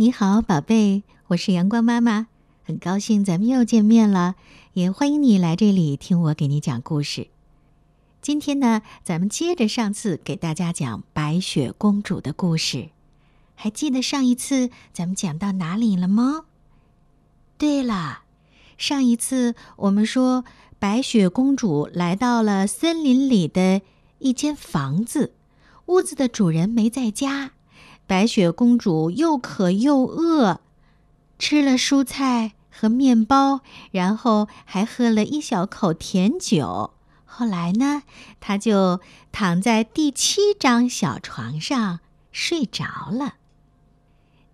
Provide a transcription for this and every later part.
你好，宝贝，我是阳光妈妈，很高兴咱们又见面了，也欢迎你来这里听我给你讲故事。今天呢，咱们接着上次给大家讲白雪公主的故事，还记得上一次咱们讲到哪里了吗？对了，上一次我们说白雪公主来到了森林里的一间房子，屋子的主人没在家。白雪公主又渴又饿，吃了蔬菜和面包，然后还喝了一小口甜酒。后来呢，她就躺在第七张小床上睡着了。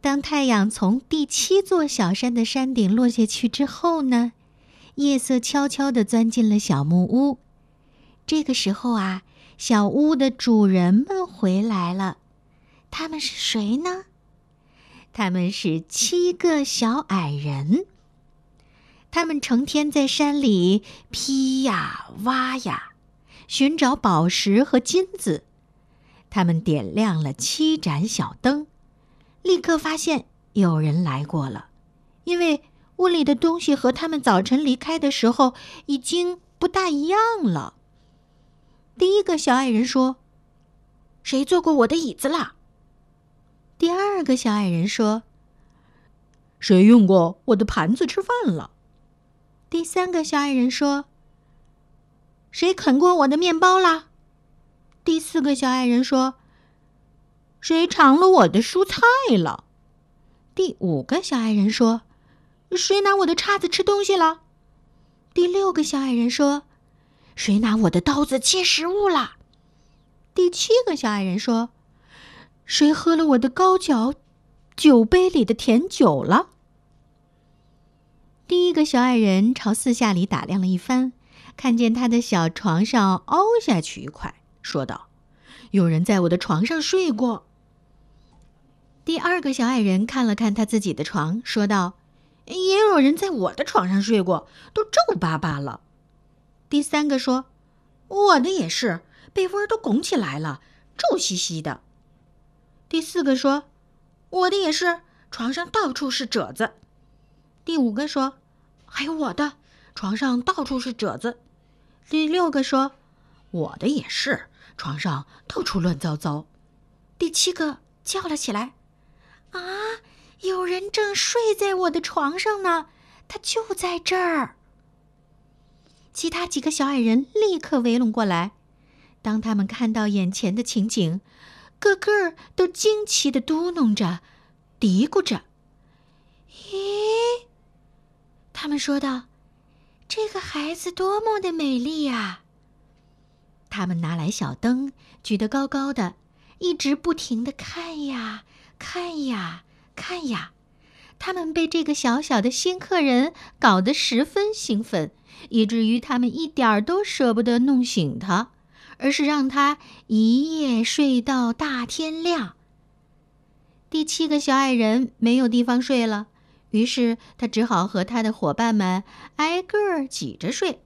当太阳从第七座小山的山顶落下去之后呢，夜色悄悄地钻进了小木屋。这个时候啊，小屋的主人们回来了。他们是谁呢？他们是七个小矮人。他们成天在山里劈呀挖呀，寻找宝石和金子。他们点亮了七盏小灯，立刻发现有人来过了，因为屋里的东西和他们早晨离开的时候已经不大一样了。第一个小矮人说：“谁坐过我的椅子了？”第二个小矮人说：“谁用过我的盘子吃饭了？”第三个小矮人说：“谁啃过我的面包啦？”第四个小矮人说：“谁尝了我的蔬菜了？”第五个小矮人说：“谁拿我的叉子吃东西了？”第六个小矮人说：“谁拿我的刀子切食物了？”第七个小矮人说。谁喝了我的高脚酒杯里的甜酒了？第一个小矮人朝四下里打量了一番，看见他的小床上凹下去一块，说道：“有人在我的床上睡过。”第二个小矮人看了看他自己的床，说道：“也有人在我的床上睡过，都皱巴巴了。”第三个说：“我的也是，被窝都拱起来了，皱兮兮的。”第四个说：“我的也是，床上到处是褶子。”第五个说：“还有我的，床上到处是褶子。”第六个说：“我的也是，床上到处乱糟糟。”第七个叫了起来：“啊，有人正睡在我的床上呢，他就在这儿。”其他几个小矮人立刻围拢过来，当他们看到眼前的情景。个个都惊奇的嘟哝着，嘀咕着：“咦？”他们说道：“这个孩子多么的美丽呀！”他们拿来小灯，举得高高的，一直不停的看呀看呀看呀。他们被这个小小的新客人搞得十分兴奋，以至于他们一点儿都舍不得弄醒他。而是让他一夜睡到大天亮。第七个小矮人没有地方睡了，于是他只好和他的伙伴们挨个儿挤着睡，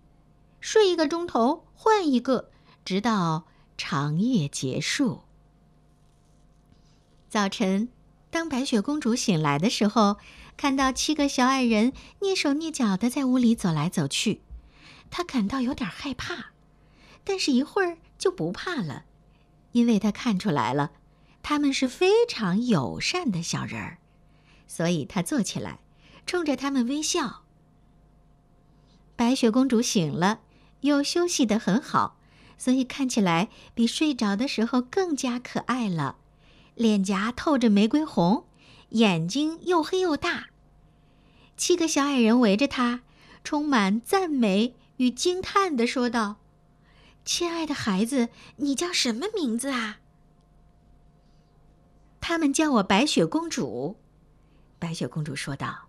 睡一个钟头换一个，直到长夜结束。早晨，当白雪公主醒来的时候，看到七个小矮人蹑手蹑脚的在屋里走来走去，她感到有点害怕。但是，一会儿就不怕了，因为他看出来了，他们是非常友善的小人儿，所以他坐起来，冲着他们微笑。白雪公主醒了，又休息得很好，所以看起来比睡着的时候更加可爱了，脸颊透着玫瑰红，眼睛又黑又大。七个小矮人围着她，充满赞美与惊叹地说道。亲爱的孩子，你叫什么名字啊？他们叫我白雪公主。白雪公主说道。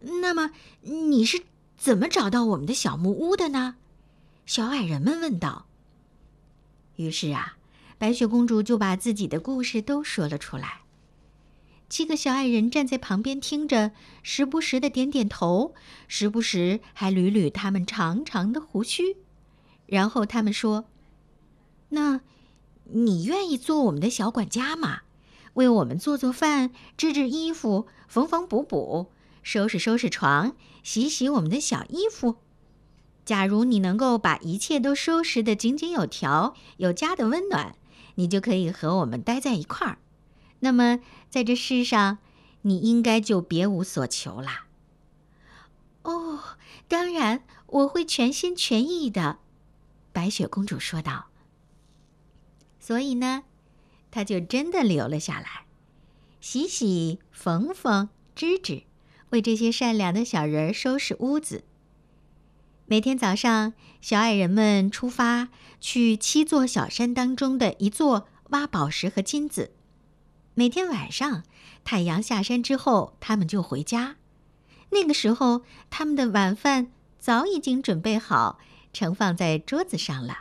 那么你是怎么找到我们的小木屋的呢？小矮人们问道。于是啊，白雪公主就把自己的故事都说了出来。七个小矮人站在旁边听着，时不时的点点头，时不时还捋捋他们长长的胡须。然后他们说：“那，你愿意做我们的小管家吗？为我们做做饭、织织衣服、缝缝补补、收拾收拾床、洗洗我们的小衣服。假如你能够把一切都收拾得井井有条，有家的温暖，你就可以和我们待在一块儿。那么，在这世上，你应该就别无所求啦。哦，当然，我会全心全意的。”白雪公主说道。所以呢，她就真的留了下来，洗洗、缝缝、织织，为这些善良的小人收拾屋子。每天早上，小矮人们出发去七座小山当中的一座挖宝石和金子。每天晚上，太阳下山之后，他们就回家。那个时候，他们的晚饭早已经准备好，盛放在桌子上了。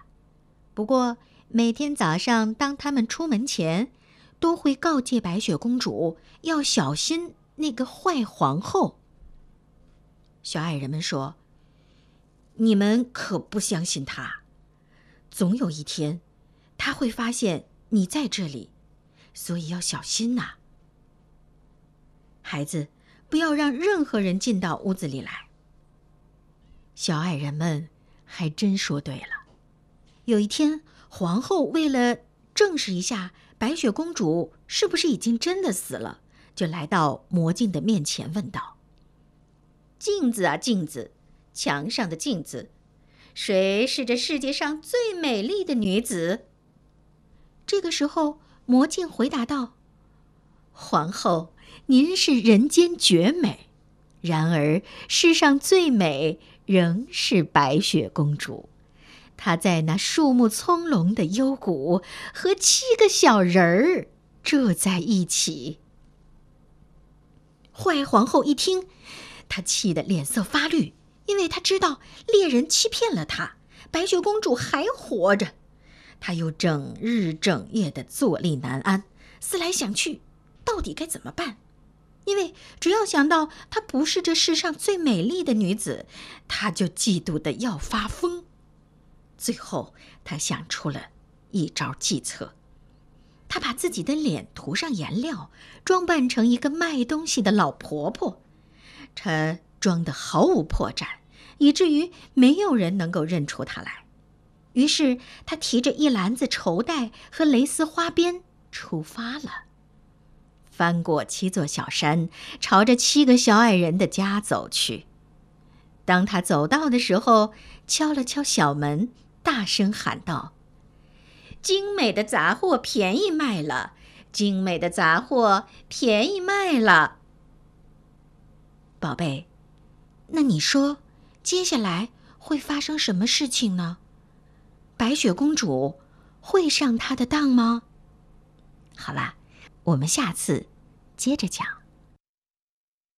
不过，每天早上，当他们出门前，都会告诫白雪公主要小心那个坏皇后。小矮人们说。你们可不相信他，总有一天，他会发现你在这里，所以要小心呐。孩子，不要让任何人进到屋子里来。小矮人们还真说对了。有一天，皇后为了证实一下白雪公主是不是已经真的死了，就来到魔镜的面前，问道：“镜子啊，镜子！”墙上的镜子，谁是这世界上最美丽的女子？这个时候，魔镜回答道：“皇后，您是人间绝美，然而世上最美仍是白雪公主。她在那树木葱茏的幽谷，和七个小人儿住在一起。”坏皇后一听，她气得脸色发绿。因为她知道猎人欺骗了她，白雪公主还活着，她又整日整夜的坐立难安，思来想去，到底该怎么办？因为只要想到她不是这世上最美丽的女子，他就嫉妒的要发疯。最后，他想出了一招计策，他把自己的脸涂上颜料，装扮成一个卖东西的老婆婆，她。装得毫无破绽，以至于没有人能够认出他来。于是他提着一篮子绸带和蕾丝花边出发了，翻过七座小山，朝着七个小矮人的家走去。当他走到的时候，敲了敲小门，大声喊道：“精美的杂货便宜卖了！精美的杂货便宜卖了！”宝贝。那你说，接下来会发生什么事情呢？白雪公主会上他的当吗？好啦，我们下次接着讲。